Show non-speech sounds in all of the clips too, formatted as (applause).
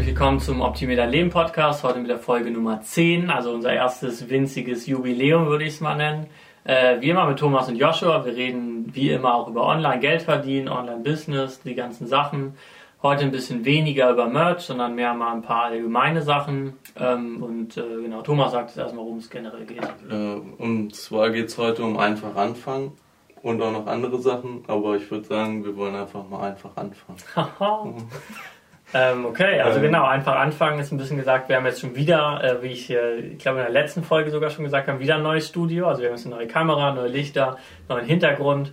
herzlich willkommen zum Optimier dein Leben Podcast. Heute mit der Folge Nummer 10, also unser erstes winziges Jubiläum, würde ich es mal nennen. Äh, wie immer mit Thomas und Joshua. Wir reden wie immer auch über Online-Geld verdienen, Online-Business, die ganzen Sachen. Heute ein bisschen weniger über Merch, sondern mehr mal ein paar allgemeine Sachen. Ähm, und äh, genau, Thomas sagt jetzt erstmal, worum es generell geht. Äh, und zwar geht es heute um einfach anfangen und auch noch andere Sachen, aber ich würde sagen, wir wollen einfach mal einfach anfangen. (laughs) (laughs) ähm, okay, also ähm, genau, einfach anfangen ist ein bisschen gesagt, wir haben jetzt schon wieder, äh, wie ich, äh, ich glaube in der letzten Folge sogar schon gesagt habe, wieder ein neues Studio. Also wir haben jetzt eine neue Kamera, neue Lichter, neuen Hintergrund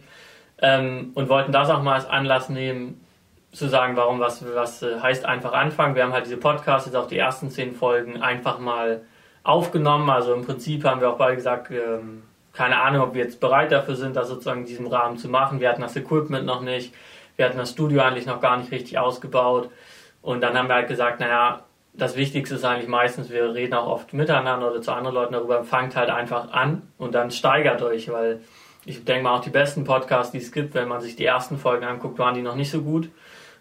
ähm, und wollten das auch mal als Anlass nehmen, zu sagen, warum was, was äh, heißt einfach anfangen. Wir haben halt diese Podcasts, jetzt auch die ersten zehn Folgen einfach mal aufgenommen. Also im Prinzip haben wir auch beide gesagt, ähm, keine Ahnung, ob wir jetzt bereit dafür sind, das sozusagen in diesem Rahmen zu machen. Wir hatten das Equipment noch nicht. Wir hatten das Studio eigentlich noch gar nicht richtig ausgebaut. Und dann haben wir halt gesagt, naja, das Wichtigste ist eigentlich meistens, wir reden auch oft miteinander oder zu anderen Leuten darüber, fangt halt einfach an und dann steigert euch, weil ich denke mal auch die besten Podcasts, die es gibt, wenn man sich die ersten Folgen anguckt, waren die noch nicht so gut.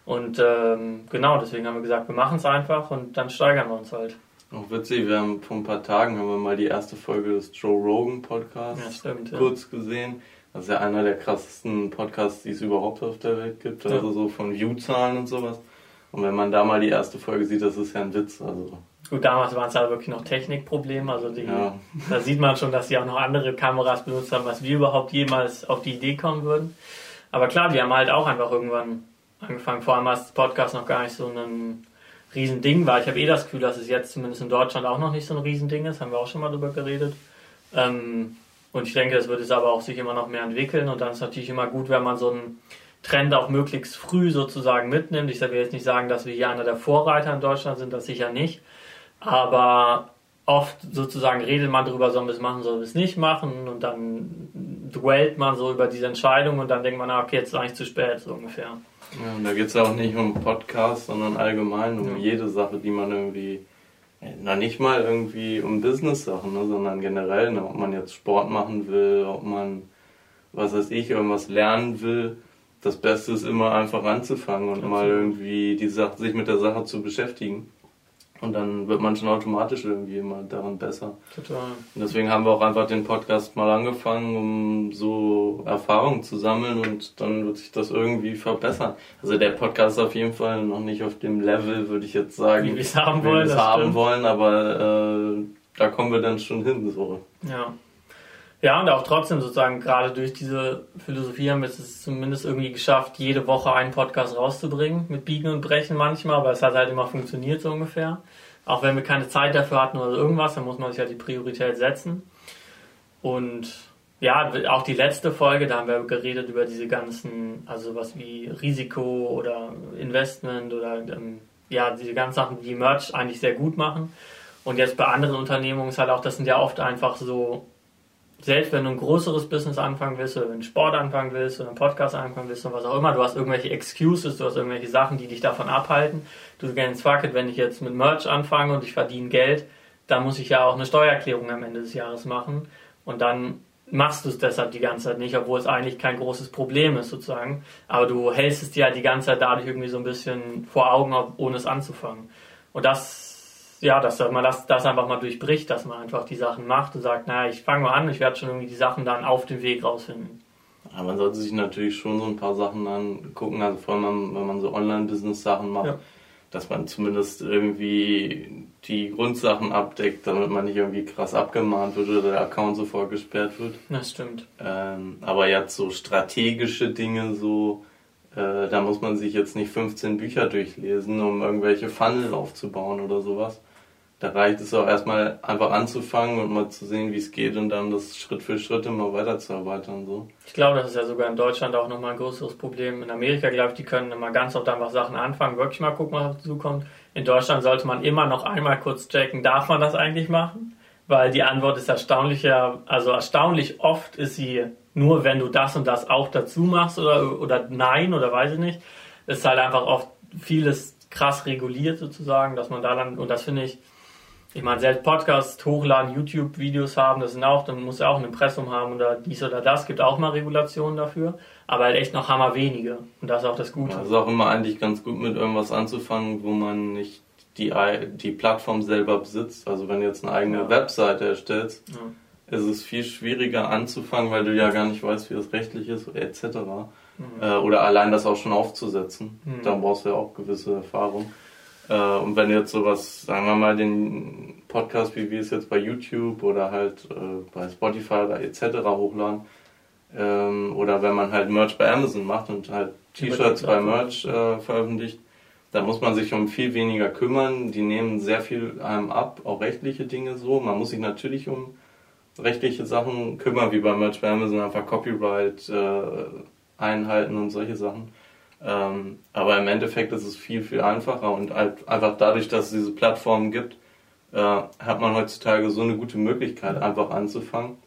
Und ähm, genau, deswegen haben wir gesagt, wir machen es einfach und dann steigern wir uns halt. Auch witzig, wir haben vor ein paar Tagen haben wir mal die erste Folge des Joe Rogan Podcasts ja, stimmt, kurz ja. gesehen. Das ist ja einer der krassesten Podcasts, die es überhaupt auf der Welt gibt, ja. also so von Viewzahlen und sowas. Und wenn man da mal die erste Folge sieht, das ist ja ein Witz. Also. Gut, damals waren es aber wirklich noch Technikprobleme. Also die, ja. da sieht man schon, dass sie auch noch andere Kameras benutzt haben, was wir überhaupt jemals auf die Idee kommen würden. Aber klar, die haben halt auch einfach irgendwann angefangen, vor allem als Podcast noch gar nicht so ein Riesending war. Ich habe eh das Gefühl, dass es jetzt zumindest in Deutschland auch noch nicht so ein Riesending ist, haben wir auch schon mal drüber geredet. Ähm, und ich denke, das wird es aber auch sich immer noch mehr entwickeln und dann ist es natürlich immer gut, wenn man so einen Trend auch möglichst früh sozusagen mitnimmt. Ich will jetzt nicht sagen, dass wir hier einer der Vorreiter in Deutschland sind, das sicher nicht. Aber oft sozusagen redet man darüber, sollen wir es machen, sollen wir es nicht machen und dann dwellt man so über diese Entscheidung und dann denkt man, ah, okay, jetzt ist eigentlich zu spät, so ungefähr. Ja, und da geht es ja auch nicht um Podcast, sondern allgemein um ja. jede Sache, die man irgendwie, na nicht mal irgendwie um Business-Sachen, ne, sondern generell, ne, ob man jetzt Sport machen will, ob man, was weiß ich, irgendwas lernen will. Das Beste ist immer einfach anzufangen und mal irgendwie die Sache, sich mit der Sache zu beschäftigen. Und dann wird man schon automatisch irgendwie immer daran besser. Total. Und deswegen haben wir auch einfach den Podcast mal angefangen, um so Erfahrungen zu sammeln und dann wird sich das irgendwie verbessern. Also der Podcast ist auf jeden Fall noch nicht auf dem Level, würde ich jetzt sagen, wie wir es haben wollen. haben wollen, aber äh, da kommen wir dann schon hin. So. Ja. Ja, und auch trotzdem sozusagen, gerade durch diese Philosophie haben wir es zumindest irgendwie geschafft, jede Woche einen Podcast rauszubringen, mit Biegen und Brechen manchmal, aber es hat halt immer funktioniert so ungefähr. Auch wenn wir keine Zeit dafür hatten oder irgendwas, dann muss man sich halt die Priorität setzen. Und ja, auch die letzte Folge, da haben wir geredet über diese ganzen, also was wie Risiko oder Investment oder ähm, ja, diese ganzen Sachen, die Merch eigentlich sehr gut machen. Und jetzt bei anderen Unternehmungen ist halt auch, das sind ja oft einfach so selbst wenn du ein größeres Business anfangen willst oder wenn du Sport anfangen willst oder einen Podcast anfangen willst und was auch immer, du hast irgendwelche Excuses, du hast irgendwelche Sachen, die dich davon abhalten. Du denkst, fuck it, wenn ich jetzt mit Merch anfange und ich verdiene Geld, dann muss ich ja auch eine Steuererklärung am Ende des Jahres machen und dann machst du es deshalb die ganze Zeit nicht, obwohl es eigentlich kein großes Problem ist sozusagen. Aber du hältst es dir halt die ganze Zeit dadurch irgendwie so ein bisschen vor Augen, ohne es anzufangen. Und das ja, dass man das, das einfach mal durchbricht, dass man einfach die Sachen macht und sagt, naja, ich fange mal an, ich werde schon irgendwie die Sachen dann auf dem Weg rausfinden. Ja, man sollte sich natürlich schon so ein paar Sachen angucken, also vor allem, wenn man so Online-Business-Sachen macht, ja. dass man zumindest irgendwie die Grundsachen abdeckt, damit man nicht irgendwie krass abgemahnt wird oder der Account sofort gesperrt wird. Das stimmt. Ähm, aber jetzt so strategische Dinge, so äh, da muss man sich jetzt nicht 15 Bücher durchlesen, um irgendwelche Funnel aufzubauen oder sowas da reicht es auch erstmal einfach anzufangen und mal zu sehen, wie es geht und dann das Schritt für Schritt immer weiterzuarbeiten. So. Ich glaube, das ist ja sogar in Deutschland auch nochmal ein größeres Problem. In Amerika, glaube ich, die können immer ganz oft einfach Sachen anfangen, wirklich mal gucken, was dazu kommt. In Deutschland sollte man immer noch einmal kurz checken, darf man das eigentlich machen? Weil die Antwort ist erstaunlicher, also erstaunlich oft ist sie nur, wenn du das und das auch dazu machst oder, oder nein oder weiß ich nicht. Ist halt einfach oft vieles krass reguliert sozusagen, dass man da dann, und das finde ich, ich meine, selbst Podcast hochladen, YouTube-Videos haben, das sind auch, dann muss ja auch ein Impressum haben oder dies oder das, gibt auch mal Regulationen dafür, aber halt echt noch hammer wenige. Und das ist auch das Gute. Ja, ist auch immer eigentlich ganz gut mit irgendwas anzufangen, wo man nicht die, die Plattform selber besitzt. Also wenn du jetzt eine eigene ja. Webseite erstellst, ja. ist es viel schwieriger anzufangen, weil du ja gar nicht weißt, wie das rechtlich ist, etc. Mhm. Äh, oder allein das auch schon aufzusetzen. Mhm. Dann brauchst du ja auch gewisse Erfahrung. Äh, und wenn jetzt sowas, sagen wir mal, den Podcast, wie wir es jetzt bei YouTube oder halt äh, bei Spotify oder etc. hochladen, ähm, oder wenn man halt Merch bei Amazon macht und halt T-Shirts bei Merch äh, veröffentlicht, da muss man sich um viel weniger kümmern. Die nehmen sehr viel einem ab, auch rechtliche Dinge so. Man muss sich natürlich um rechtliche Sachen kümmern, wie bei Merch bei Amazon, einfach Copyright äh, einhalten und solche Sachen. Ähm, aber im Endeffekt ist es viel, viel einfacher und halt einfach dadurch, dass es diese Plattformen gibt, äh, hat man heutzutage so eine gute Möglichkeit, einfach anzufangen.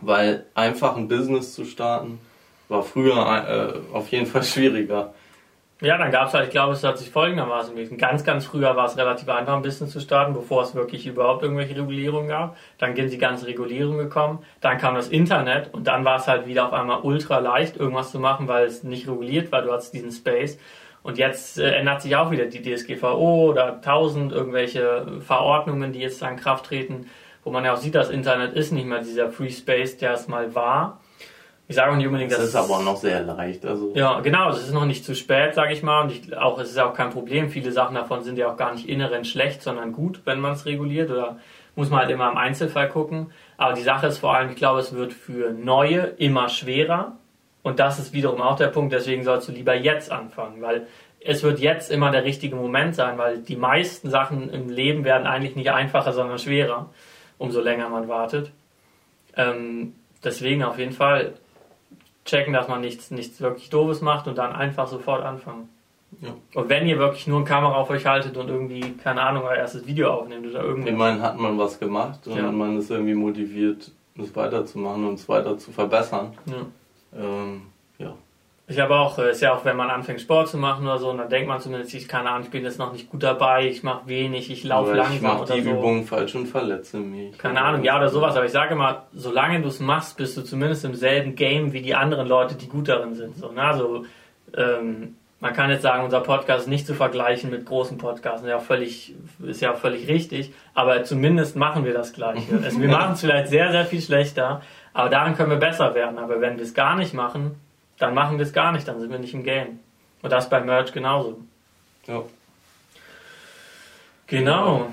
Weil einfach ein Business zu starten, war früher äh, auf jeden Fall (laughs) schwieriger. Ja, dann gab es halt, ich glaube, es hat sich folgendermaßen gewesen. Ganz, ganz früher war es relativ einfach, ein Business zu starten, bevor es wirklich überhaupt irgendwelche Regulierungen gab. Dann sind die ganzen Regulierungen gekommen. Dann kam das Internet und dann war es halt wieder auf einmal ultra leicht, irgendwas zu machen, weil es nicht reguliert war. Du hattest diesen Space. Und jetzt äh, ändert sich auch wieder die DSGVO oder tausend irgendwelche Verordnungen, die jetzt in Kraft treten, wo man ja auch sieht, das Internet ist nicht mehr dieser Free Space, der es mal war. Ich sage auch nicht unbedingt, dass das ist aber noch sehr leicht. Also ja, genau, es ist noch nicht zu spät, sage ich mal. Und ich, auch, es ist auch kein Problem. Viele Sachen davon sind ja auch gar nicht inhärent schlecht, sondern gut, wenn man es reguliert. Oder muss man halt immer im Einzelfall gucken. Aber die Sache ist vor allem, ich glaube, es wird für Neue immer schwerer. Und das ist wiederum auch der Punkt, deswegen sollst du lieber jetzt anfangen, weil es wird jetzt immer der richtige Moment sein, weil die meisten Sachen im Leben werden eigentlich nicht einfacher, sondern schwerer, umso länger man wartet. Ähm, deswegen auf jeden Fall checken, dass man nichts, nichts wirklich Doofes macht und dann einfach sofort anfangen. Ja. Und wenn ihr wirklich nur eine Kamera auf euch haltet und irgendwie, keine Ahnung, euer erstes Video aufnehmt oder irgendwie. Ich meine, hat man was gemacht und ja. man ist irgendwie motiviert, das weiterzumachen und es weiter zu verbessern. Ja. Ähm, ich habe auch, äh, ist ja auch, wenn man anfängt Sport zu machen oder so, und dann denkt man zumindest, ich keine Ahnung, ich bin jetzt noch nicht gut dabei, ich mache wenig, ich laufe langsam. Ich mache die so. Übung falsch und verletze mich. Keine Ahnung, ja oder sowas, aber ich sage mal, solange du es machst, bist du zumindest im selben Game wie die anderen Leute, die gut darin sind. So, ne? Also, ähm, man kann jetzt sagen, unser Podcast ist nicht zu vergleichen mit großen Podcasts, ja völlig, ist ja völlig richtig, aber zumindest machen wir das Gleiche. (laughs) Also wir machen es vielleicht sehr, sehr viel schlechter, aber daran können wir besser werden. Aber wenn wir es gar nicht machen, dann machen wir es gar nicht, dann sind wir nicht im Game. Und das bei Merch genauso. Ja. Genau.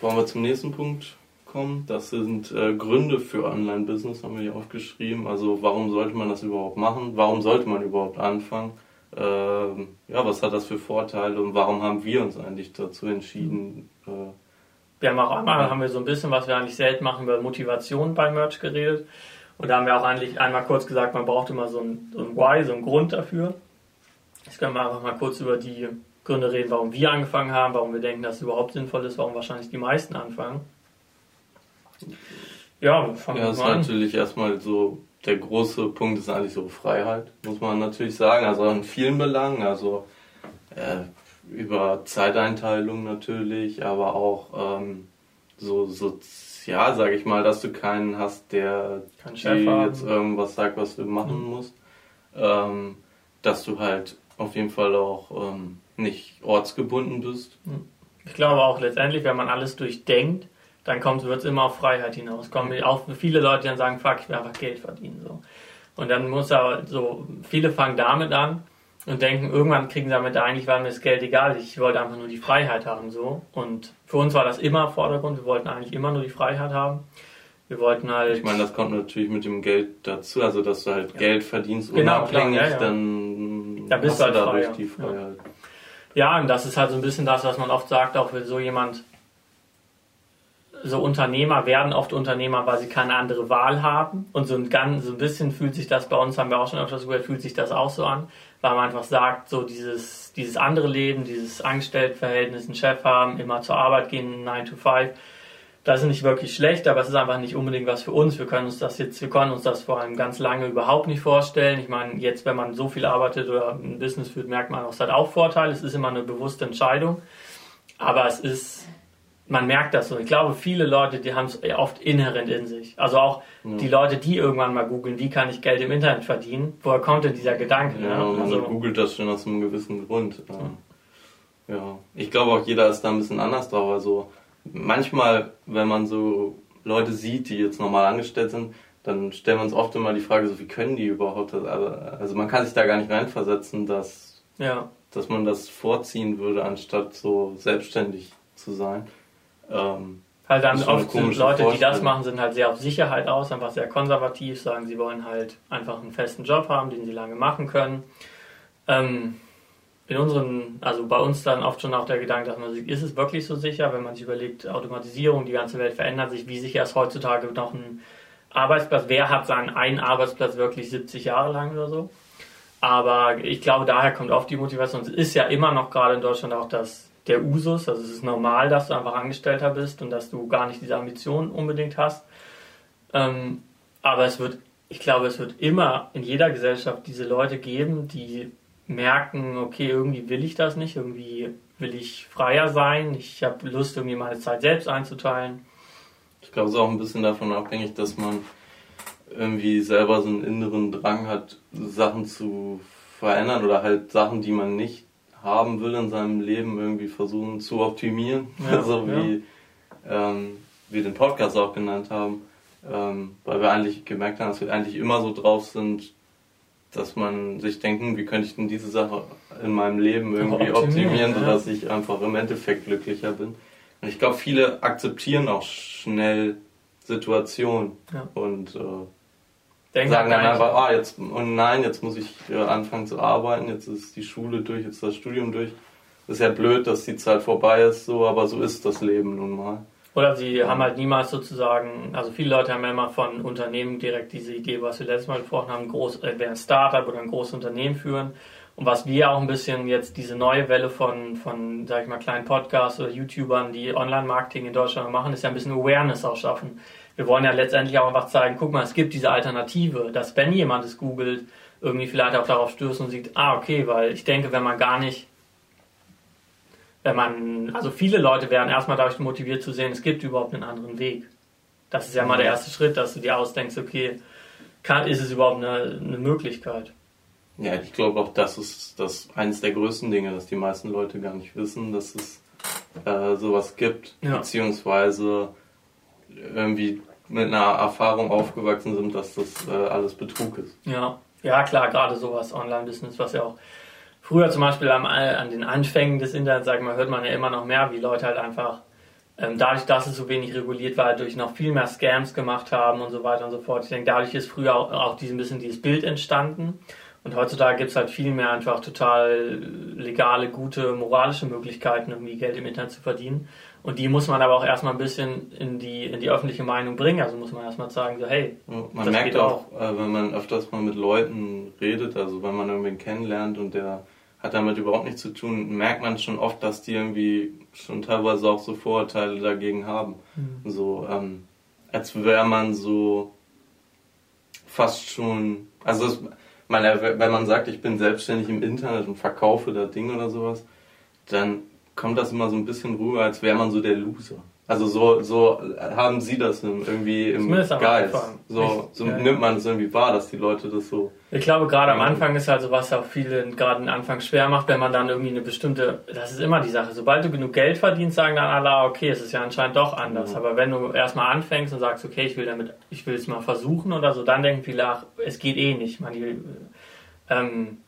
Wollen wir zum nächsten Punkt kommen? Das sind äh, Gründe für Online-Business, haben wir hier aufgeschrieben. Also warum sollte man das überhaupt machen? Warum sollte man überhaupt anfangen? Ähm, ja, was hat das für Vorteile und warum haben wir uns eigentlich dazu entschieden? Äh, wir haben auch einmal, haben wir so ein bisschen, was wir eigentlich selten machen, über Motivation bei Merch geredet. Und da haben wir auch eigentlich einmal kurz gesagt, man braucht immer so ein, so ein Why, so einen Grund dafür. Jetzt können wir einfach mal kurz über die Gründe reden, warum wir angefangen haben, warum wir denken, dass es überhaupt sinnvoll ist, warum wahrscheinlich die meisten anfangen. Ja, fangen ja, wir mal an. ist natürlich erstmal so, der große Punkt ist eigentlich so Freiheit, muss man natürlich sagen. Also in vielen Belangen, also äh, über Zeiteinteilung natürlich, aber auch ähm, so, ja, sage ich mal, dass du keinen hast, der Kein dir jetzt irgendwas sagt, was du machen mhm. musst. Ähm, dass du halt auf jeden Fall auch ähm, nicht ortsgebunden bist. Mhm. Ich glaube auch letztendlich, wenn man alles durchdenkt, dann wird es immer auf Freiheit hinaus. Kommen auch viele Leute, die dann sagen, fuck, ich will einfach Geld verdienen. So. Und dann muss aber so, viele fangen damit an und denken, irgendwann kriegen sie damit eigentlich war mir das Geld egal, ich wollte einfach nur die Freiheit haben so und für uns war das immer Vordergrund, wir wollten eigentlich immer nur die Freiheit haben. Wir wollten halt. Ich meine, das kommt natürlich mit dem Geld dazu, also dass du halt ja. Geld verdienst genau, unabhängig, klar, ja, ja. dann da bist du halt dadurch freier. die Freiheit. Ja. und das ist halt so ein bisschen das, was man oft sagt, auch für so jemand, so Unternehmer werden oft Unternehmer, weil sie keine andere Wahl haben. Und so ein, ganz, so ein bisschen fühlt sich das bei uns, haben wir auch schon öfters gehört, fühlt sich das auch so an weil man einfach sagt, so dieses, dieses andere Leben, dieses Angestelltenverhältnis, einen Chef haben, immer zur Arbeit gehen, 9 to 5, das ist nicht wirklich schlecht, aber es ist einfach nicht unbedingt was für uns. Wir können uns das jetzt, wir können uns das vor allem ganz lange überhaupt nicht vorstellen. Ich meine, jetzt, wenn man so viel arbeitet oder ein Business führt, merkt man auch, es hat auch Vorteile. Es ist immer eine bewusste Entscheidung. Aber es ist man merkt das so. Ich glaube, viele Leute, die haben es oft inhärent in sich. Also auch ja. die Leute, die irgendwann mal googeln, wie kann ich Geld im Internet verdienen, woher kommt denn dieser Gedanke? Ja, ne? man also, googelt das schon aus einem gewissen Grund. Ja, ich glaube auch jeder ist da ein bisschen anders drauf. Also manchmal, wenn man so Leute sieht, die jetzt normal angestellt sind, dann stellen wir uns oft immer die Frage, so wie können die überhaupt das? Also man kann sich da gar nicht reinversetzen, dass, ja. dass man das vorziehen würde, anstatt so selbstständig zu sein. Ähm, halt dann oft sind Leute, die das machen, sind halt sehr auf Sicherheit aus, einfach sehr konservativ, sagen, sie wollen halt einfach einen festen Job haben, den sie lange machen können. Ähm, in unseren, also bei uns dann oft schon auch der Gedanke, dass man sich, ist es wirklich so sicher, wenn man sich überlegt, Automatisierung, die ganze Welt verändert sich, wie sicher ist heutzutage noch ein Arbeitsplatz, wer hat seinen einen Arbeitsplatz wirklich 70 Jahre lang oder so? Aber ich glaube, daher kommt oft die Motivation. Es ist ja immer noch gerade in Deutschland auch das, der Usus, also es ist normal, dass du einfach Angestellter bist und dass du gar nicht diese Ambitionen unbedingt hast. Ähm, aber es wird, ich glaube, es wird immer in jeder Gesellschaft diese Leute geben, die merken, okay, irgendwie will ich das nicht, irgendwie will ich freier sein, ich habe Lust, irgendwie meine Zeit selbst einzuteilen. Ich glaube, es ist auch ein bisschen davon abhängig, dass man irgendwie selber so einen inneren Drang hat, Sachen zu verändern oder halt Sachen, die man nicht haben will in seinem Leben, irgendwie versuchen zu optimieren. Ja, (laughs) so wie ja. ähm, wir den Podcast auch genannt haben. Ähm, weil wir eigentlich gemerkt haben, dass wir eigentlich immer so drauf sind, dass man sich denkt, hm, wie könnte ich denn diese Sache in meinem Leben irgendwie optimieren, optimieren sodass ja. ich einfach im Endeffekt glücklicher bin. Und ich glaube, viele akzeptieren auch schnell Situationen ja. und äh, sagen dann einfach, ah, jetzt, und nein, jetzt muss ich äh, anfangen zu arbeiten, jetzt ist die Schule durch, jetzt ist das Studium durch. ist ja blöd, dass die Zeit vorbei ist, so, aber so ist das Leben nun mal. Oder sie haben halt niemals sozusagen, also viele Leute haben ja immer von Unternehmen direkt diese Idee, was wir letztes Mal gesprochen haben, groß, entweder ein Startup oder ein großes Unternehmen führen. Und was wir auch ein bisschen jetzt diese neue Welle von, von, sag ich mal, kleinen Podcasts oder YouTubern, die Online-Marketing in Deutschland machen, ist ja ein bisschen Awareness auch schaffen. Wir wollen ja letztendlich auch einfach zeigen, guck mal, es gibt diese Alternative, dass wenn jemand es googelt, irgendwie vielleicht auch darauf stößt und sieht, ah, okay, weil ich denke, wenn man gar nicht wenn man, also viele Leute werden erstmal dadurch motiviert zu sehen, es gibt überhaupt einen anderen Weg. Das ist ja mal der erste Schritt, dass du dir ausdenkst, okay, kann, ist es überhaupt eine, eine Möglichkeit? Ja, ich glaube auch, das ist das eines der größten Dinge, dass die meisten Leute gar nicht wissen, dass es äh, sowas gibt, ja. beziehungsweise irgendwie mit einer Erfahrung aufgewachsen sind, dass das äh, alles Betrug ist. Ja, ja klar, gerade sowas Online-Business, was ja auch früher zum Beispiel am, an den Anfängen des Internets, sag mal, hört man ja immer noch mehr, wie Leute halt einfach ähm, dadurch, dass es so wenig reguliert war, durch noch viel mehr Scams gemacht haben und so weiter und so fort. Ich denke, dadurch ist früher auch, auch ein bisschen dieses Bild entstanden. Und heutzutage gibt es halt viel mehr einfach total legale, gute, moralische Möglichkeiten, irgendwie Geld im Internet zu verdienen. Und die muss man aber auch erstmal ein bisschen in die, in die öffentliche Meinung bringen. Also muss man erstmal sagen, so, hey. Man merkt auch, auch, äh, wenn man öfters mal mit Leuten redet, also wenn man irgendwen kennenlernt und der hat damit überhaupt nichts zu tun, merkt man schon oft, dass die irgendwie schon teilweise auch so Vorurteile dagegen haben. Mhm. So, ähm, als wäre man so fast schon, also es, man, wenn man sagt, ich bin selbstständig im Internet und verkaufe da Dinge oder sowas, dann kommt das immer so ein bisschen rüber, als wäre man so der Loser. Also so, so haben sie das irgendwie im Geist. So, so ja, nimmt man es irgendwie wahr, dass die Leute das so. Ich glaube, gerade am Anfang ist halt so was auch vielen gerade am Anfang schwer macht, wenn man dann irgendwie eine bestimmte, das ist immer die Sache. Sobald du genug Geld verdienst, sagen dann alle, ah, okay, es ist ja anscheinend doch anders. Mhm. Aber wenn du erstmal anfängst und sagst, okay, ich will damit, ich will es mal versuchen oder so, dann denken viele, ach, es geht eh nicht. Man, die, ähm,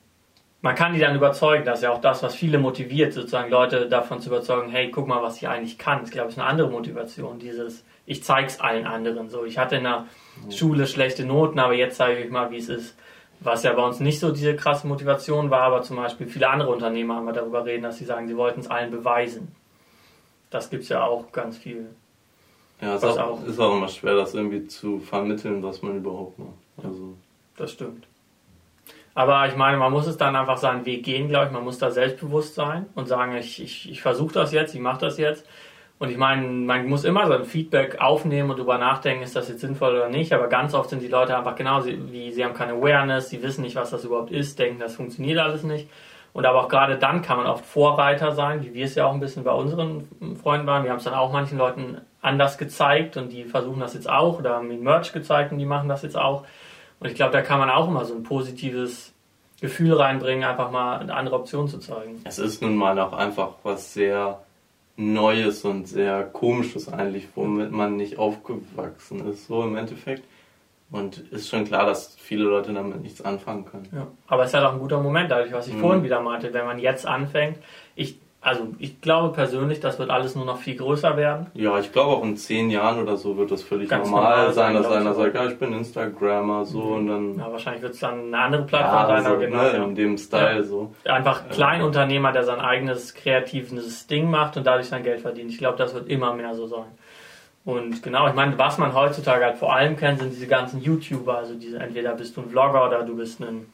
man kann die dann überzeugen, das ist ja auch das, was viele motiviert, sozusagen Leute davon zu überzeugen, hey, guck mal, was ich eigentlich kann. Das glaube ich ist eine andere Motivation, dieses, ich zeig's allen anderen. So, ich hatte in der Schule schlechte Noten, aber jetzt zeige ich mal, wie es ist. Was ja bei uns nicht so diese krasse Motivation war, aber zum Beispiel viele andere Unternehmer haben wir darüber reden, dass sie sagen, sie wollten es allen beweisen. Das gibt es ja auch ganz viel. Ja, es ist auch, ist auch immer schwer, das irgendwie zu vermitteln, was man überhaupt macht. Also. Das stimmt. Aber ich meine, man muss es dann einfach seinen Weg gehen, glaube ich. Man muss da selbstbewusst sein und sagen, ich, ich, ich versuche das jetzt, ich mache das jetzt. Und ich meine, man muss immer so ein Feedback aufnehmen und darüber nachdenken, ist das jetzt sinnvoll oder nicht. Aber ganz oft sind die Leute einfach genau wie, sie haben keine Awareness, sie wissen nicht, was das überhaupt ist, denken, das funktioniert alles nicht. Und aber auch gerade dann kann man oft Vorreiter sein, wie wir es ja auch ein bisschen bei unseren Freunden waren. Wir haben es dann auch manchen Leuten anders gezeigt und die versuchen das jetzt auch oder haben den Merch gezeigt und die machen das jetzt auch. Und ich glaube, da kann man auch immer so ein positives Gefühl reinbringen, einfach mal eine andere Option zu zeigen. Es ist nun mal auch einfach was sehr Neues und sehr Komisches eigentlich, womit man nicht aufgewachsen ist, so im Endeffekt. Und ist schon klar, dass viele Leute damit nichts anfangen können. Ja. Aber es ist halt auch ein guter Moment, dadurch, was ich mhm. vorhin wieder meinte, wenn man jetzt anfängt. Ich also ich glaube persönlich, das wird alles nur noch viel größer werden. Ja, ich glaube auch in zehn Jahren oder so wird das völlig normal, normal sein, dass einer sagt, ja, ich bin Instagrammer so mhm. und dann. Ja, wahrscheinlich wird es dann eine andere Plattform sein, ja, so, genau. Ne, in dem Style ja. so. Einfach Kleinunternehmer, der sein eigenes kreatives Ding macht und dadurch sein Geld verdient. Ich glaube, das wird immer mehr so sein. Und genau, ich meine, was man heutzutage halt vor allem kennt, sind diese ganzen YouTuber, also diese, entweder bist du ein Vlogger oder du bist ein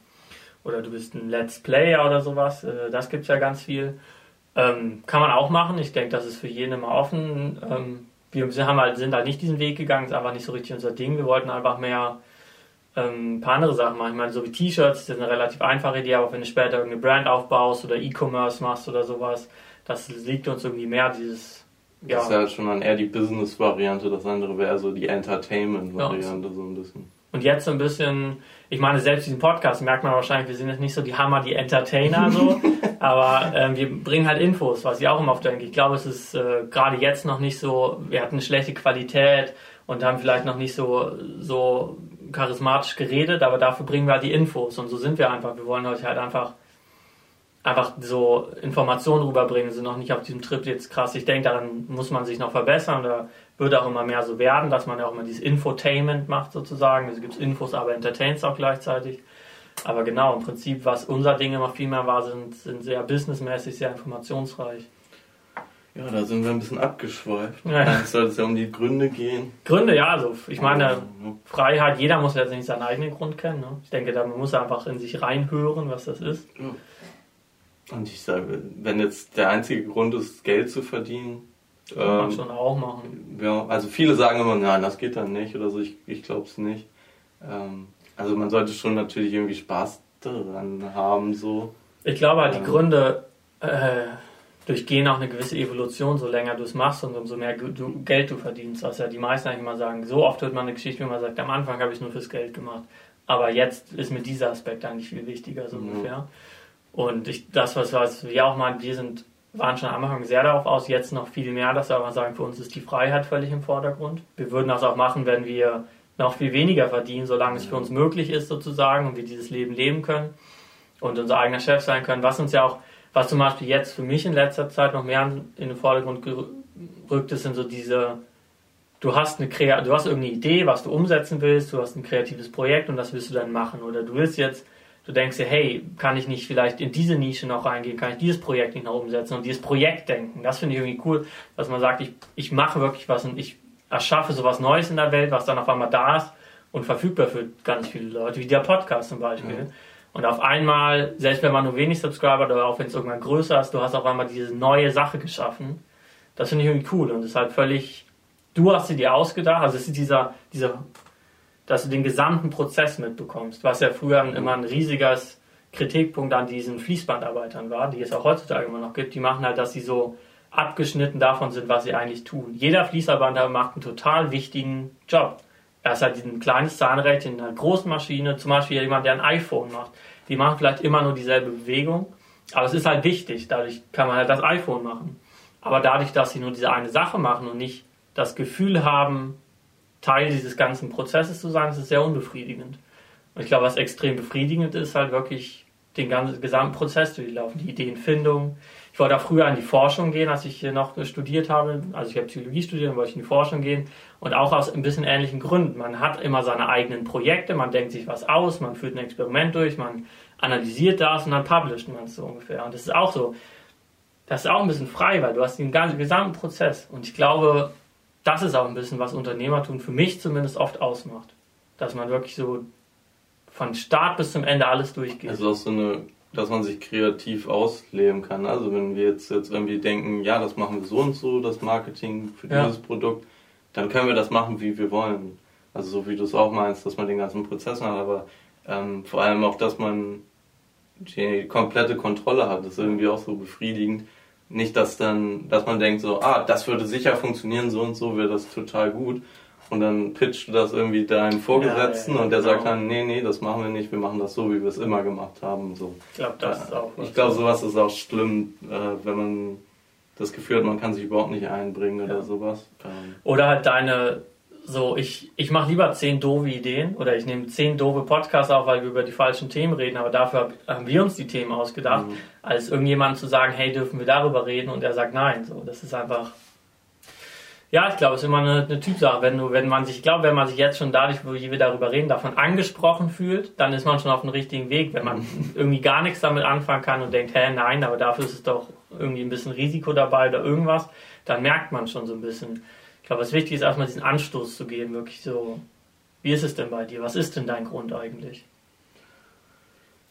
oder du bist ein Let's Player oder sowas. Äh, das gibt es ja ganz viel. Ähm, kann man auch machen. Ich denke, das ist für jeden immer offen. Ähm, wir haben halt, sind halt nicht diesen Weg gegangen, ist einfach nicht so richtig unser Ding. Wir wollten einfach mehr ähm, ein paar andere Sachen machen. Ich meine, so wie T-Shirts, das ist eine relativ einfache Idee, aber wenn du später irgendeine Brand aufbaust oder E-Commerce machst oder sowas, das liegt uns irgendwie mehr, dieses. Ja. Das ist ja schon dann eher die Business-Variante, das andere wäre so die Entertainment-Variante, ja. so ein bisschen. Und jetzt so ein bisschen, ich meine, selbst diesen Podcast merkt man wahrscheinlich, wir sind jetzt nicht so die Hammer, die Entertainer so, (laughs) aber ähm, wir bringen halt Infos, was ich auch immer oft denke. Ich glaube, es ist äh, gerade jetzt noch nicht so, wir hatten eine schlechte Qualität und haben vielleicht noch nicht so, so charismatisch geredet, aber dafür bringen wir halt die Infos und so sind wir einfach. Wir wollen euch halt einfach einfach so Informationen rüberbringen, sind noch nicht auf diesem Trip jetzt krass. Ich denke, daran muss man sich noch verbessern oder wird auch immer mehr so werden, dass man ja auch immer dieses Infotainment macht sozusagen. Also gibt es Infos, aber entertains auch gleichzeitig. Aber genau, im Prinzip, was unser Ding immer viel mehr war, sind, sind sehr businessmäßig, sehr informationsreich. Ja, da sind wir ein bisschen abgeschweift. Ja. Eigentlich soll es ja um die Gründe gehen. Gründe, ja, also ich meine, Freiheit, jeder muss jetzt nicht seinen eigenen Grund kennen. Ne? Ich denke, da man muss einfach in sich reinhören, was das ist. Ja. Und ich sage, wenn jetzt der einzige Grund ist, Geld zu verdienen, ähm, schon auch machen. Ja, also viele sagen immer, nein, das geht dann nicht oder so, ich, ich glaube es nicht. Ähm, also man sollte schon natürlich irgendwie Spaß daran haben, so. Ich glaube halt, die ähm, Gründe äh, durchgehen auch eine gewisse Evolution, so länger du es machst und umso mehr du, Geld du verdienst. Was ja die meisten eigentlich immer sagen. So oft hört man eine Geschichte, wo man sagt, am Anfang habe ich es nur fürs Geld gemacht. Aber jetzt ist mir dieser Aspekt eigentlich viel wichtiger, so mhm. ungefähr. Und ich, das, was, was wir auch meinen, wir sind waren schon am Anfang sehr darauf aus, jetzt noch viel mehr, dass wir aber sagen, für uns ist die Freiheit völlig im Vordergrund. Wir würden das auch machen, wenn wir noch viel weniger verdienen, solange es für uns möglich ist sozusagen und wir dieses Leben leben können und unser eigener Chef sein können, was uns ja auch, was zum Beispiel jetzt für mich in letzter Zeit noch mehr in den Vordergrund gerückt ist, sind so diese, du hast eine du hast irgendeine Idee, was du umsetzen willst, du hast ein kreatives Projekt und das willst du dann machen oder du willst jetzt du denkst dir, hey, kann ich nicht vielleicht in diese Nische noch reingehen, kann ich dieses Projekt nicht noch umsetzen und dieses Projekt denken. Das finde ich irgendwie cool, dass man sagt, ich, ich mache wirklich was und ich erschaffe sowas Neues in der Welt, was dann auf einmal da ist und verfügbar für ganz viele Leute, wie der Podcast zum Beispiel. Ja. Und auf einmal, selbst wenn man nur wenig Subscriber oder auch wenn es irgendwann größer ist, du hast auf einmal diese neue Sache geschaffen. Das finde ich irgendwie cool und ist halt völlig, du hast sie dir ausgedacht, also es ist dieser, dieser dass du den gesamten Prozess mitbekommst, was ja früher immer ein riesiges Kritikpunkt an diesen Fließbandarbeitern war, die es auch heutzutage immer noch gibt. Die machen halt, dass sie so abgeschnitten davon sind, was sie eigentlich tun. Jeder Fließarbeiter macht einen total wichtigen Job. Er ist halt ein kleines Zahnrädchen in einer großen Maschine, zum Beispiel jemand, der ein iPhone macht. Die machen vielleicht immer nur dieselbe Bewegung, aber es ist halt wichtig. Dadurch kann man halt das iPhone machen. Aber dadurch, dass sie nur diese eine Sache machen und nicht das Gefühl haben, Teil dieses ganzen Prozesses zu sein, das ist sehr unbefriedigend. Und ich glaube, was extrem befriedigend ist, halt wirklich den ganzen gesamten Prozess durchlaufen, die Ideenfindung. Ich wollte auch früher in die Forschung gehen, als ich hier noch studiert habe. Also ich habe Psychologie studiert, dann wollte ich in die Forschung gehen. Und auch aus ein bisschen ähnlichen Gründen. Man hat immer seine eigenen Projekte, man denkt sich was aus, man führt ein Experiment durch, man analysiert das und dann publisht man es so ungefähr. Und das ist auch so. Das ist auch ein bisschen frei, weil du hast den ganzen gesamten Prozess. Und ich glaube, das ist auch ein bisschen, was Unternehmertum für mich zumindest oft ausmacht. Dass man wirklich so von Start bis zum Ende alles durchgeht. Also auch so eine, dass man sich kreativ ausleben kann. Also wenn wir jetzt, jetzt irgendwie denken, ja, das machen wir so und so, das Marketing für dieses ja. Produkt, dann können wir das machen, wie wir wollen. Also so wie du es auch meinst, dass man den ganzen Prozess hat, aber ähm, vor allem auch, dass man die komplette Kontrolle hat, das ist irgendwie auch so befriedigend nicht, dass dann, dass man denkt so, ah, das würde sicher funktionieren, so und so wäre das total gut. und dann pitcht du das irgendwie deinem Vorgesetzten Ja, ja, und der genau. sagt dann, nee, nee, das machen wir nicht, wir machen das so, wie wir es immer gemacht haben. So. Ich glaube, das ist auch was. Ich glaube, sowas ist auch schlimm, äh, wenn man das Gefühl hat, man kann sich überhaupt nicht einbringen oder sowas. Oder halt deine, so, ich, ich mache lieber zehn doofe Ideen oder ich nehme zehn doofe Podcasts auf, weil wir über die falschen Themen reden, aber dafür hab, haben wir uns die Themen ausgedacht, Mhm. als irgendjemand zu sagen, hey, dürfen wir darüber reden und er sagt nein. So, das ist einfach. Ja, ich glaube, es ist immer eine, eine Typsache. Wenn du, wenn man sich, ich glaube, wenn man sich jetzt schon dadurch, wie wir darüber reden, davon angesprochen fühlt, dann ist man schon auf dem richtigen Weg. Wenn man (laughs) irgendwie gar nichts damit anfangen kann und denkt, hä, nein, aber dafür ist es doch irgendwie ein bisschen Risiko dabei oder irgendwas, dann merkt man schon so ein bisschen. Ich glaube, was wichtig ist, erstmal diesen Anstoß zu geben, wirklich so, wie ist es denn bei dir? Was ist denn dein Grund eigentlich?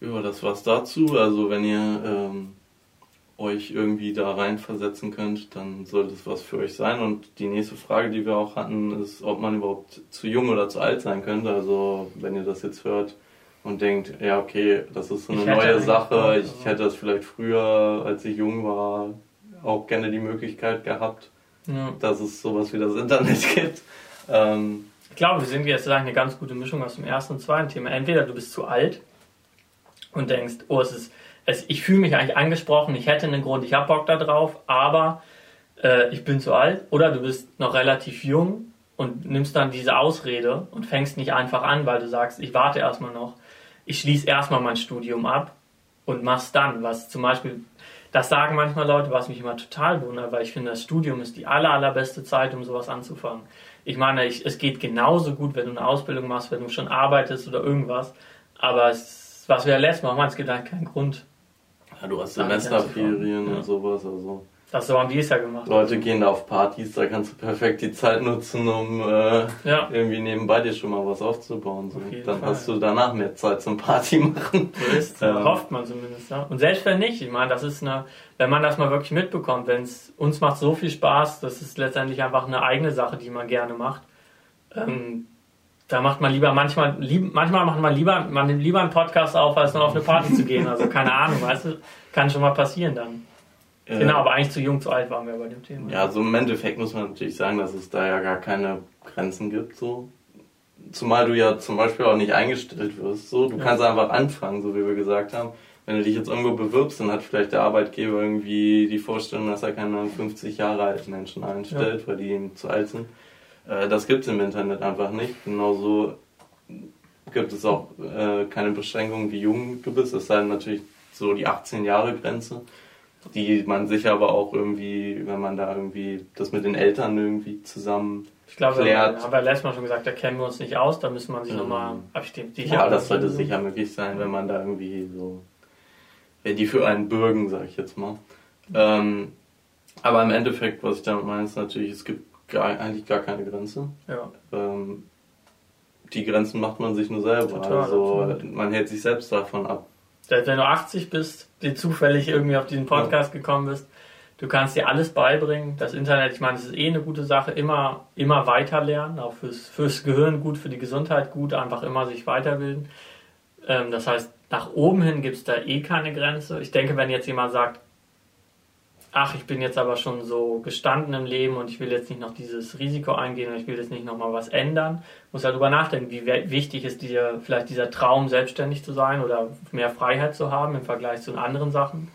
Ja, das war's dazu. Also wenn ihr ähm, euch irgendwie da reinversetzen könnt, dann sollte es was für euch sein. Und die nächste Frage, die wir auch hatten, ist, ob man überhaupt zu jung oder zu alt sein könnte. Also wenn ihr das jetzt hört und denkt, ja okay, das ist so eine neue Sache, ich hätte das vielleicht früher, als ich jung war, auch gerne die Möglichkeit gehabt, Ja. dass es sowas wie das Internet (laughs) gibt. Ähm, Ich glaube, wir sind jetzt eine ganz gute Mischung aus dem ersten und zweiten Thema. Entweder du bist zu alt und denkst, oh, es ist, es, ich fühle mich eigentlich angesprochen, ich hätte einen Grund, ich habe Bock da drauf, aber äh, ich bin zu alt. Oder du bist noch relativ jung und nimmst dann diese Ausrede und fängst nicht einfach an, weil du sagst, ich warte erstmal noch, ich schließe erstmal mein Studium ab und mach's dann. Was zum Beispiel, das sagen manchmal Leute, was mich immer total wundert, weil ich finde, das Studium ist die aller, allerbeste Zeit, um sowas anzufangen. Ich meine, ich, es geht genauso gut, wenn du eine Ausbildung machst, wenn du schon arbeitest oder irgendwas. Aber es, was wir ja letztes Mal machen, es gibt halt keinen Grund. ja, du hast Semesterferien und sowas. Also. Das so haben die es ja gemacht. Leute gehen da auf Partys, da kannst du perfekt die Zeit nutzen, um äh, Ja, irgendwie nebenbei dir schon mal was aufzubauen. So. Auf Dann Fall. hast du danach mehr Zeit zum Party (laughs) machen. so ist. Ähm. Hofft man zumindest. Ja. Und selbst wenn nicht, ich meine, das ist eine, wenn man das mal wirklich mitbekommt, wenn es uns macht so viel Spaß, das ist letztendlich einfach eine eigene Sache, die man gerne macht. Ähm, da macht man lieber manchmal, lieb, manchmal macht man lieber, man nimmt lieber einen Podcast auf, als noch auf eine Party zu gehen. Also keine Ahnung, weißt du, kann schon mal passieren dann. Äh, Genau, aber eigentlich zu jung, zu alt waren wir bei dem Thema. Ja, so im Endeffekt muss man natürlich sagen, dass es da ja gar keine Grenzen gibt. So. Zumal du ja zum Beispiel auch nicht eingestellt wirst. So. Du Ja. kannst einfach anfangen, so wie wir gesagt haben. Wenn du dich jetzt irgendwo bewirbst, dann hat vielleicht der Arbeitgeber irgendwie die Vorstellung, dass er keine 50 Jahre alten Menschen einstellt, weil die ihm zu alt sind. Äh, Das gibt es im Internet einfach nicht. Genauso gibt es auch äh, keine Beschränkung, wie jung du bist. Es sei denn natürlich so die 18 Jahre Grenze, die man sicher aber auch irgendwie, wenn man da irgendwie das mit den Eltern irgendwie zusammen. Ich glaube, klärt. haben wir letztes Mal schon gesagt, da kennen wir uns nicht aus, da müssen man sich Mhm. nochmal abstimmen. Ja, das sollte sicher möglich sein, wenn man da irgendwie so, wenn die für einen bürgen, sag ich jetzt mal. Ähm, aber im Endeffekt, was ich damit meine, ist natürlich, es gibt gar, eigentlich gar keine Grenze. Ja, Ähm, die Grenzen macht man sich nur selber. Total, also absolut. man hält sich selbst davon ab. Selbst wenn du 80 bist, die zufällig irgendwie auf diesen Podcast gekommen bist, du kannst dir alles beibringen. Das Internet, ich meine, es ist eh eine gute Sache, immer, immer weiter lernen, auch fürs, fürs Gehirn gut, für die Gesundheit gut, einfach immer sich weiterbilden. Ähm, das heißt, nach oben hin gibt es da eh keine Grenze. Ich denke, wenn jetzt jemand sagt, ach, ich bin jetzt aber schon so gestanden im Leben und ich will jetzt nicht noch dieses Risiko eingehen und ich will jetzt nicht nochmal was ändern, muss halt drüber nachdenken, wie wichtig ist dir vielleicht dieser Traum, selbstständig zu sein oder mehr Freiheit zu haben im Vergleich zu anderen Sachen.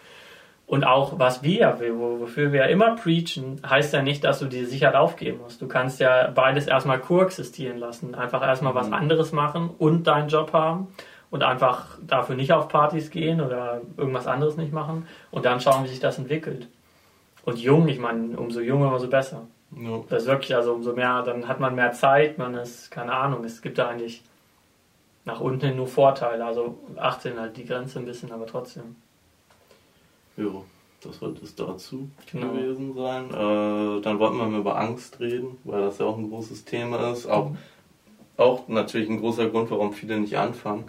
Und auch, was wir ja, wo- wofür wir ja immer preachen, heißt ja nicht, dass du die Sicherheit aufgeben musst. Du kannst ja beides erstmal koexistieren lassen. Einfach erstmal was Mhm. anderes machen und deinen Job haben und einfach dafür nicht auf Partys gehen oder irgendwas anderes nicht machen und dann schauen, wie sich das entwickelt. Und jung, ich meine, umso jünger, umso besser. Ja. Das ist wirklich, also umso mehr, dann hat man mehr Zeit, man ist, keine Ahnung, es gibt da eigentlich nach unten hin nur Vorteile. Also 18 halt die Grenze ein bisschen, aber trotzdem. Jo, das wird es dazu Genau. gewesen sein. Äh, dann wollten wir mal über Angst reden, weil das ja auch ein großes Thema ist. Auch, auch natürlich ein großer Grund, warum viele nicht anfangen,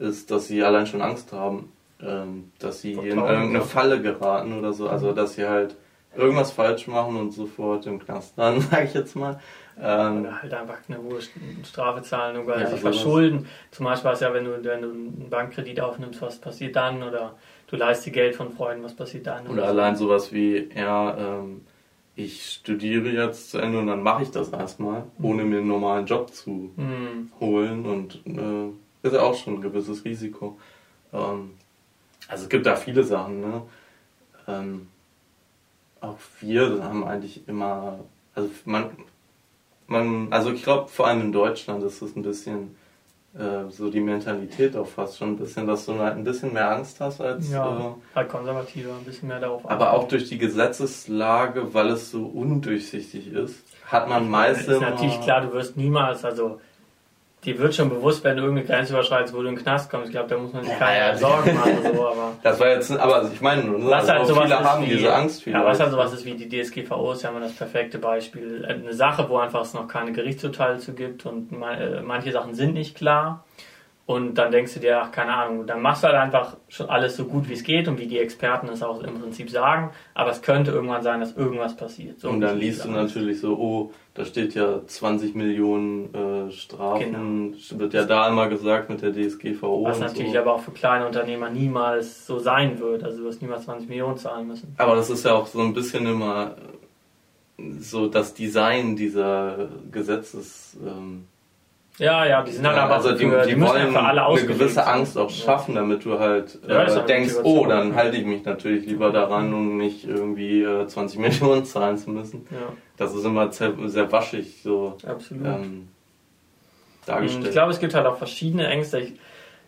ist, dass sie allein schon Angst haben, ähm, dass sie in Vertrauen, irgendeine ja. Falle geraten oder so. Also, dass sie halt irgendwas falsch machen und sofort im Knast landen, (laughs) sag ich jetzt mal. Ähm, Oder halt einfach eine hohe Strafe zahlen oder Ja, sich sowas. verschulden. Zum Beispiel ist ja, wenn du, wenn du einen Bankkredit aufnimmst, was passiert dann? Oder du leist dir Geld von Freunden, was passiert dann? Oder allein sowas wie, ja, ähm, ich studiere jetzt zu Ende und dann mache ich das erstmal, ohne mir einen normalen Job zu Mhm. holen und äh, ist ja auch schon ein gewisses Risiko. Ähm, also es gibt da viele Sachen, ne? Ähm, auch wir haben eigentlich immer, also man, man, also ich glaube vor allem in Deutschland ist es ein bisschen äh, so die Mentalität auch fast schon ein bisschen, dass du halt ein bisschen mehr Angst hast als Ja, äh, halt konservativer, ein bisschen mehr darauf aber auch durch die Gesetzeslage, weil es so undurchsichtig ist, hat man ist meistens natürlich klar, du wirst niemals, also dir wird schon bewusst, wenn du irgendeine Grenze überschreitest, wo du in den Knast kommst. Ich glaube, da muss man sich Ja, keine ja. Sorgen machen oder so, aber (laughs) Das war jetzt, aber ich meine, ne, was halt also viele haben wie, diese Angst ja, was halt sowas ist wie die DSGVO ist ja immer das perfekte Beispiel. Eine Sache, wo einfach es noch keine Gerichtsurteile zu gibt und äh, manche Sachen sind nicht klar. Und dann denkst du dir, ach, keine Ahnung, dann machst du halt einfach schon alles so gut wie es geht und wie die Experten es auch im Prinzip sagen. Aber es könnte irgendwann sein, dass irgendwas passiert. So Und dann liest du natürlich so, oh, da steht ja 20 Millionen äh, Strafen, wird ja da immer gesagt mit der DSGVO Was natürlich so. aber auch für kleine Unternehmer niemals so sein wird. Also du wirst niemals 20 Millionen zahlen müssen. Aber das ist ja auch so ein bisschen immer so das Design dieser Gesetzes. Ähm, Ja, ja, die sind halt ja, aber also die, für, die müssen ja wollen für alle eine gewisse. Angst auch schaffen, damit du halt Ja, äh, eine denkst, oh, dann halte ich mich natürlich lieber daran, um nicht irgendwie äh, 20 (laughs) Millionen zahlen zu müssen. Das ist immer sehr, sehr waschig so absolut. ähm, Ich dargestellt. glaube, es gibt halt auch verschiedene Ängste. Ich,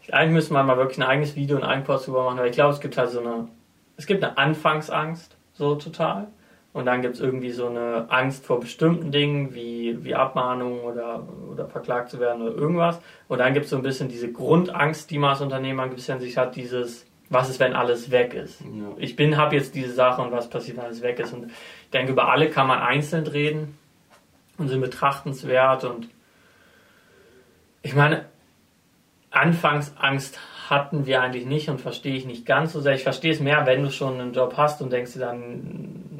ich, eigentlich müsste man mal wirklich ein eigenes Video und einen Post drüber machen, weil ich glaube, es gibt halt so eine, es gibt eine Anfangsangst, so total. Und dann gibt es irgendwie so eine Angst vor bestimmten Dingen, wie, wie Abmahnungen oder, oder verklagt zu werden oder irgendwas. Und dann gibt es so ein bisschen diese Grundangst, die man als Unternehmer ein bisschen sich hat, dieses, was ist, wenn alles weg ist? ja. ich bin, habe jetzt diese Sache und was passiert, wenn alles weg ist. Und ich denke, über alle kann man einzeln reden und sind betrachtenswert. Und ich meine, Anfangsangst hatten wir eigentlich nicht und verstehe ich nicht ganz so sehr. Ich verstehe es mehr, wenn du schon einen Job hast und denkst dir dann,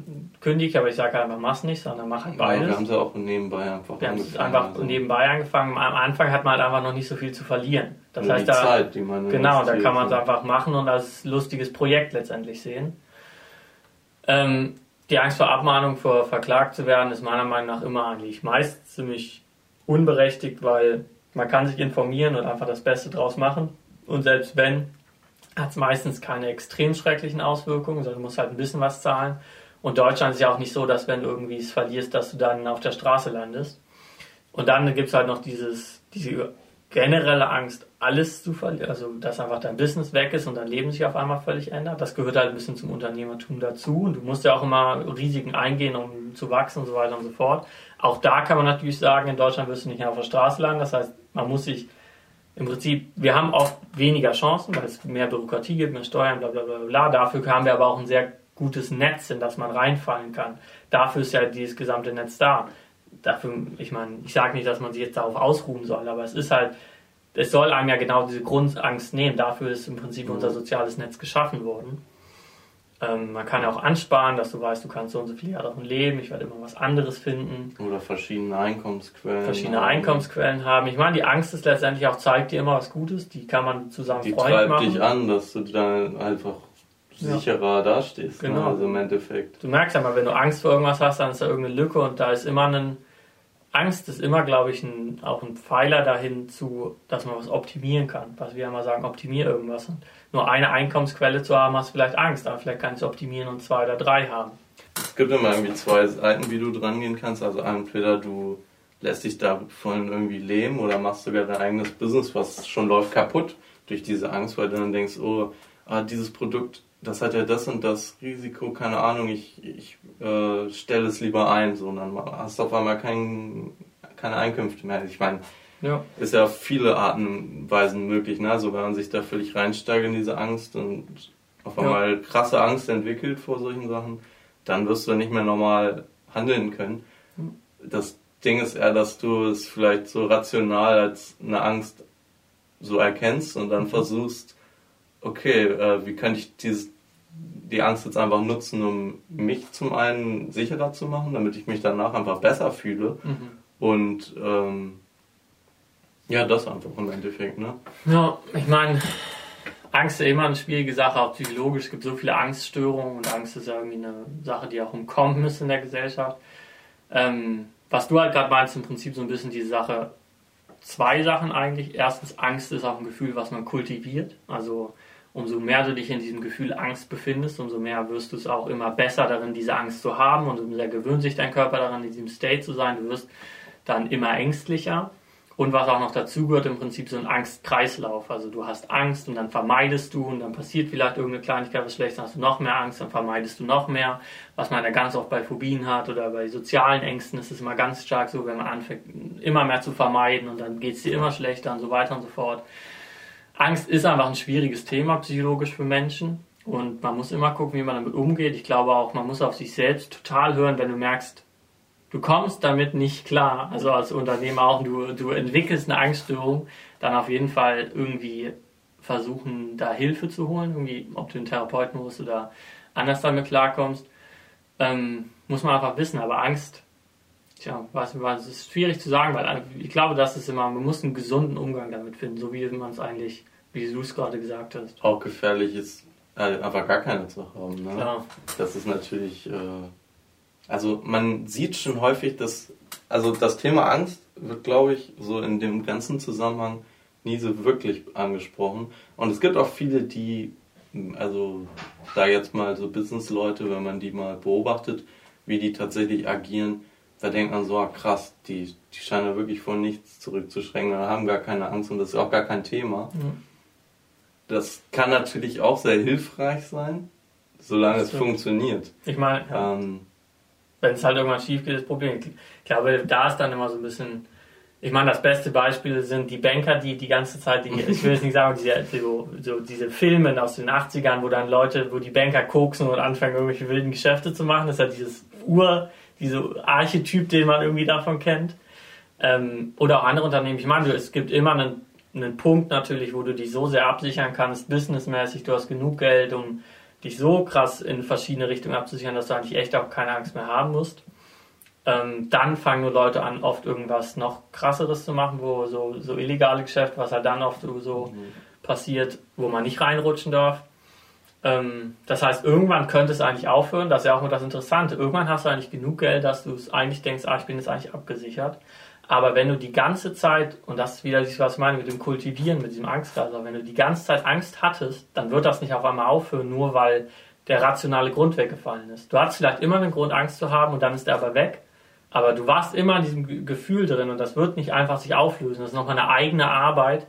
kündig, aber ich sage einfach, mach's nicht, sondern mach halt Ja, wir beides. haben es ja auch nebenbei einfach Wir haben es einfach also nebenbei angefangen. Am Anfang hat man halt einfach noch nicht so viel zu verlieren. Das nur heißt, die da, Zeit, die man Genau, da kann man es einfach machen und als lustiges Projekt letztendlich sehen. Ähm, die Angst vor Abmahnung, vor verklagt zu werden, ist meiner Meinung nach immer eigentlich meist ziemlich unberechtigt, weil man kann sich informieren und einfach das Beste draus machen. Und selbst wenn, hat es meistens keine extrem schrecklichen Auswirkungen, sondern du musst halt ein bisschen was zahlen. Und Deutschland ist ja auch nicht so, dass wenn du irgendwie es verlierst, dass du dann auf der Straße landest. Und dann gibt es halt noch dieses, diese generelle Angst, alles zu verlieren, also dass einfach dein Business weg ist und dein Leben sich auf einmal völlig ändert. Das gehört halt ein bisschen zum Unternehmertum dazu. Und du musst ja auch immer Risiken eingehen, um zu wachsen und so weiter und so fort. Auch da kann man natürlich sagen, in Deutschland wirst du nicht mehr auf der Straße landen. Das heißt, man muss sich im Prinzip, wir haben oft weniger Chancen, weil es mehr Bürokratie gibt, mehr Steuern, bla bla bla bla. Dafür haben wir aber auch ein sehr gutes Netz, in das man reinfallen kann. Dafür ist ja dieses gesamte Netz da. Dafür, ich meine, ich sage nicht, dass man sich jetzt darauf ausruhen soll, aber es ist halt, es soll einem ja genau diese Grundangst nehmen. Dafür ist im Prinzip unser soziales Netz geschaffen worden. Ähm, man kann ja auch ansparen, dass du weißt, du kannst so und so viele Jahre davon leben, ich werde immer was anderes finden Oder verschiedene Einkommensquellen. verschiedene haben. Einkommensquellen haben. Ich meine, die Angst ist letztendlich auch, zeigt dir immer was Gutes, die kann man zusammen Die Freund treibt machen. dich an, dass du dann einfach Ja. sicherer dastehst. Genau. Ne? Also im Endeffekt. Du merkst ja mal, wenn du Angst vor irgendwas hast, dann ist da irgendeine Lücke und da ist immer ein, Angst ist immer, glaube ich, ein, auch ein Pfeiler dahin zu, dass man was optimieren kann. Was wir immer sagen, optimier irgendwas. Und nur eine Einkommensquelle zu haben, hast vielleicht Angst, aber vielleicht kannst du optimieren und zwei oder drei haben. Es gibt immer irgendwie zwei Seiten, wie du dran gehen kannst. Also entweder du lässt dich davon irgendwie lähmen oder machst sogar dein eigenes Business, was schon läuft, kaputt durch diese Angst, weil du dann denkst, oh, ah, dieses Produkt, das hat ja das und das Risiko, keine Ahnung, ich, ich äh, stelle es lieber ein. So, und dann hast du auf einmal kein, keine Einkünfte mehr. Ich meine, Ja. ist ja auf viele Arten und Weisen möglich, ne? Also wenn man sich da völlig reinsteigt in diese Angst und auf einmal krasse Angst entwickelt vor solchen Sachen, dann wirst du nicht mehr normal handeln können. Das Ding ist eher, dass du es vielleicht so rational als eine Angst so erkennst und dann versuchst, okay, äh, wie kann ich dieses, die Angst jetzt einfach nutzen, um mich zum einen sicherer zu machen, damit ich mich danach einfach besser fühle Mhm. und ähm, ja, das einfach im Endeffekt, ne? Ja, ich meine, Angst ist immer eine schwierige Sache, auch psychologisch. Es gibt so viele Angststörungen und Angst ist ja irgendwie eine Sache, die auch umkommen ist in der Gesellschaft. Ähm, was du halt gerade meinst, im Prinzip so ein bisschen diese Sache, zwei Sachen eigentlich. Erstens, Angst ist auch ein Gefühl, was man kultiviert. Also umso mehr du dich in diesem Gefühl Angst befindest, umso mehr wirst du es auch immer besser darin, diese Angst zu haben und umso mehr gewöhnt sich dein Körper daran, in diesem State zu sein. Du wirst dann immer ängstlicher. Und was auch noch dazu gehört, im Prinzip so ein Angstkreislauf. Also du hast Angst und dann vermeidest du und dann passiert vielleicht irgendeine Kleinigkeit, was schlecht, dann hast du noch mehr Angst, dann vermeidest du noch mehr. Was man ja ganz oft bei Phobien hat oder bei sozialen Ängsten ist es immer ganz stark so, wenn man anfängt, immer mehr zu vermeiden und dann geht es dir immer schlechter und so weiter und so fort. Angst ist einfach ein schwieriges Thema psychologisch für Menschen und man muss immer gucken, wie man damit umgeht. Ich glaube auch, man muss auf sich selbst total hören, wenn du merkst, du kommst damit nicht klar, also als Unternehmer auch, du, du entwickelst eine Angststörung, dann auf jeden Fall irgendwie versuchen, da Hilfe zu holen, irgendwie, ob du einen Therapeuten musst oder anders damit klarkommst, ähm, muss man einfach wissen. Aber Angst, tja, was, was ist schwierig zu sagen, weil ich glaube, das ist immer, man muss einen gesunden Umgang damit finden, so wie man es eigentlich, wie du es gerade gesagt hast. Auch gefährlich ist, äh, einfach gar keine zu haben. Ne? Klar. Das ist natürlich. Äh also man sieht schon häufig, dass, also das Thema Angst wird, glaube ich, so in dem ganzen Zusammenhang nie so wirklich angesprochen. Und es gibt auch viele, die, also da jetzt mal so Business-Leute, wenn man die mal beobachtet, wie die tatsächlich agieren, da denkt man so, ah, krass, die, die scheinen wirklich vor nichts zurückzuschrecken oder haben gar keine Angst und das ist auch gar kein Thema. Mhm. Das kann natürlich auch sehr hilfreich sein, solange es funktioniert. Ich meine, ja. Ähm, wenn es halt irgendwann schief geht, das Problem. Ich glaube, da ist dann immer so ein bisschen. Ich meine, das beste Beispiel sind die Banker, die die ganze Zeit, die, ich will jetzt nicht sagen, diese, so, so diese Filme aus den 80ern, wo dann Leute, wo die Banker koksen und anfangen, irgendwelche wilden Geschäfte zu machen. Das ist ja dieses Ur, diese Archetyp, den man irgendwie davon kennt. Ähm, oder auch andere Unternehmen. Ich meine, es gibt immer einen, einen Punkt natürlich, wo du dich so sehr absichern kannst, businessmäßig, du hast genug Geld, um dich so krass in verschiedene Richtungen abzusichern, dass du eigentlich echt auch keine Angst mehr haben musst. Ähm, dann fangen nur Leute an, oft irgendwas noch krasseres zu machen, wo so, so illegale Geschäfte, was halt dann oft so mhm. passiert, wo man nicht reinrutschen darf. Ähm, das heißt, irgendwann könnte es eigentlich aufhören, das ist ja auch immer das Interessante. Irgendwann hast du eigentlich genug Geld, dass du es eigentlich denkst, ah, ich bin jetzt eigentlich abgesichert. Aber wenn du die ganze Zeit, und das ist wieder das, was ich meine mit dem Kultivieren, mit diesem Angstgaser, wenn du die ganze Zeit Angst hattest, dann wird das nicht auf einmal aufhören, nur weil der rationale Grund weggefallen ist. Du hattest vielleicht immer einen Grund, Angst zu haben, und dann ist der aber weg. Aber du warst immer in diesem Gefühl drin und das wird nicht einfach sich auflösen. Das ist nochmal eine eigene Arbeit,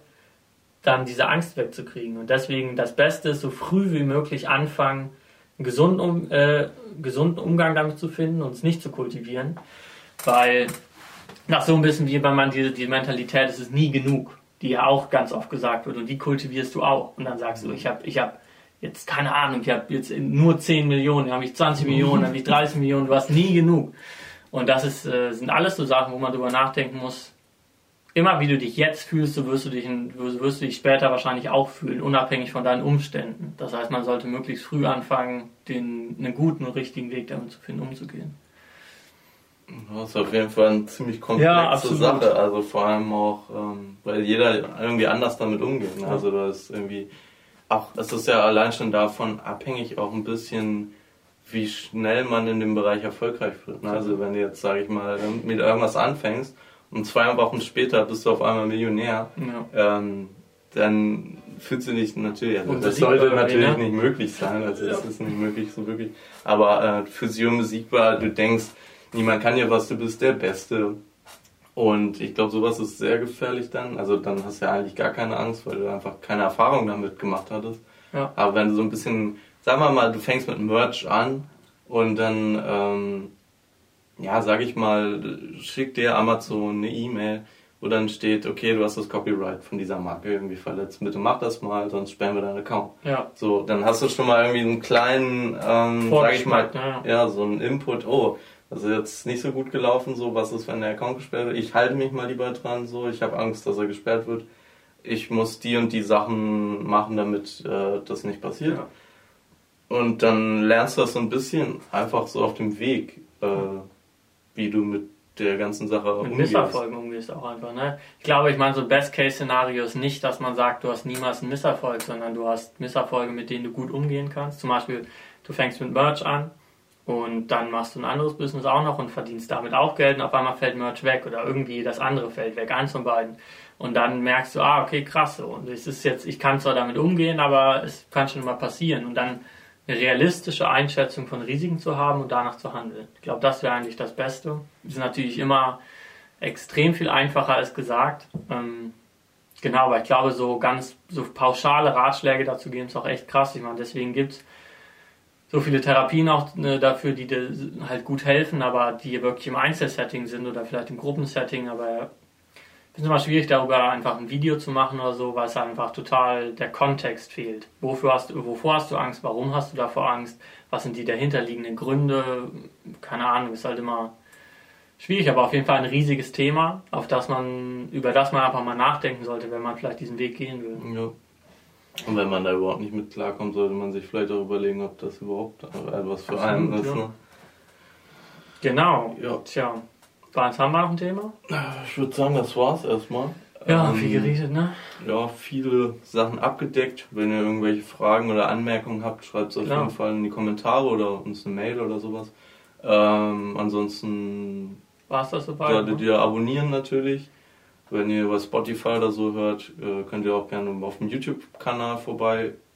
dann diese Angst wegzukriegen. Und deswegen das Beste ist, so früh wie möglich anfangen, einen gesunden, äh, gesunden Umgang damit zu finden und es nicht zu kultivieren. Weil nach so ein bisschen wie wenn man diese die Mentalität, es ist nie genug, die ja auch ganz oft gesagt wird und die kultivierst du auch. Und dann sagst du, ich habe ich hab jetzt keine Ahnung, ich habe jetzt nur 10 Millionen, dann habe ich 20 Millionen, dann habe ich 30 Millionen, du hast nie genug. Und das ist, äh, sind alles so Sachen, wo man drüber nachdenken muss. Immer wie du dich jetzt fühlst, so wirst du dich, wirst du dich später wahrscheinlich auch fühlen, unabhängig von deinen Umständen. Das heißt, man sollte möglichst früh anfangen, den, einen guten und richtigen Weg damit zu finden, umzugehen. Das ist auf jeden Fall eine ziemlich komplexe ja, Sache. Also vor allem auch, ähm, weil jeder irgendwie anders damit umgeht. Ne? Also das ist irgendwie auch, es ist ja allein schon davon abhängig auch ein bisschen, wie schnell man in dem Bereich erfolgreich wird. Ne? Also wenn du jetzt, sage ich mal, mit irgendwas anfängst und zwei Wochen später bist du auf einmal Millionär, ja. ähm, dann fühlst du dich natürlich, also das sollte natürlich ne? nicht möglich sein, also das ist nicht möglich so wirklich, aber äh, Fusion besiegbar, du denkst, niemand kann ja was, du bist der Beste. Und ich glaube, sowas ist sehr gefährlich dann. Also dann hast du ja eigentlich gar keine Angst, weil du einfach keine Erfahrung damit gemacht hattest. Ja. Aber wenn du so ein bisschen, sagen wir mal, du fängst mit Merch an und dann, ähm, ja, sag ich mal, schickt dir Amazon eine E-Mail, wo dann steht, okay, du hast das Copyright von dieser Marke irgendwie verletzt, bitte mach das mal, sonst sperren wir deinen Account. Ja. So, dann hast du schon mal irgendwie einen kleinen, ähm, sag ich mal, ja. ja, so einen Input, oh, also jetzt nicht so gut gelaufen, so was ist, wenn der Account gesperrt wird. Ich halte mich mal lieber dran, so ich habe Angst, dass er gesperrt wird. Ich muss die und die Sachen machen, damit äh, das nicht passiert. Ja. Und dann lernst du das so ein bisschen einfach so auf dem Weg, äh, wie du mit der ganzen Sache mit umgehst. Misserfolgen umgehst auch einfach. Ne? Ich glaube, ich meine, so Best-Case-Szenario ist nicht, dass man sagt, du hast niemals einen Misserfolg, sondern du hast Misserfolge, mit denen du gut umgehen kannst. Zum Beispiel, du fängst mit Merch an und dann machst du ein anderes Business auch noch und verdienst damit auch Geld und auf einmal fällt Merch weg oder irgendwie das andere fällt weg, eins von beiden. Und dann merkst du, ah, okay, krass, so. Und es ist jetzt, ich kann zwar damit umgehen, aber es kann schon mal passieren. Und dann eine realistische Einschätzung von Risiken zu haben und danach zu handeln. Ich glaube, das wäre eigentlich das Beste. Ist natürlich immer extrem viel einfacher als gesagt. Ähm, genau, aber ich glaube, so ganz so pauschale Ratschläge dazu geben ist auch echt krass. Ich meine, deswegen gibt es so viele Therapien auch ne, dafür, die dir halt gut helfen, aber die wirklich im Einzelsetting sind oder vielleicht im Gruppensetting, aber ich finde es immer schwierig, darüber einfach ein Video zu machen oder so, weil es einfach total der Kontext fehlt. Wofür hast, du, wovor hast du Angst? Warum hast du davor Angst? Was sind die dahinterliegenden Gründe? Keine Ahnung, ist halt immer schwierig, aber auf jeden Fall ein riesiges Thema, auf das man, über das man einfach mal nachdenken sollte, wenn man vielleicht diesen Weg gehen will. Ja. Und wenn man da überhaupt nicht mit klarkommt, sollte man sich vielleicht auch überlegen, ob das überhaupt etwas für einen ist. ja. Ne? Genau. Ja. Tja. Was haben wir noch ein Thema? Ich würde sagen, das war's erstmal. Ja, Ähm, viel geredet, ne? Ja, viele Sachen abgedeckt. Wenn ihr irgendwelche Fragen oder Anmerkungen habt, schreibt es auf jeden Fall in die Kommentare oder uns eine Mail oder sowas. Ähm, ansonsten War es das soweit? solltet ihr abonnieren natürlich. Wenn ihr über Spotify oder so hört, äh, könnt ihr auch gerne auf dem YouTube-Kanal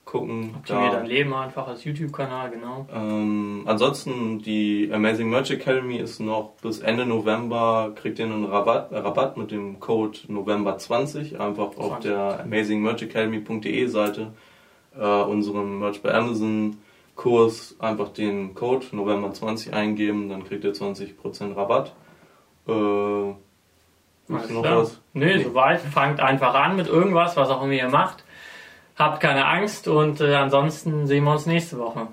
vorbeigucken. Optimiert dein Leben einfach als YouTube-Kanal, genau. Ähm, ansonsten, die Amazing Merch Academy ist noch bis Ende November, kriegt ihr einen Rabatt, äh, Rabatt mit dem Code November20, einfach auf 20. der amazingmerchacademy.de Seite, äh, unserem Merch bei Amazon Kurs, einfach den Code November20 eingeben, dann kriegt ihr 20% Rabatt. Äh, noch was? Nee, soweit. Fangt einfach an mit irgendwas, was auch immer ihr macht. Habt keine Angst und äh, ansonsten sehen wir uns nächste Woche.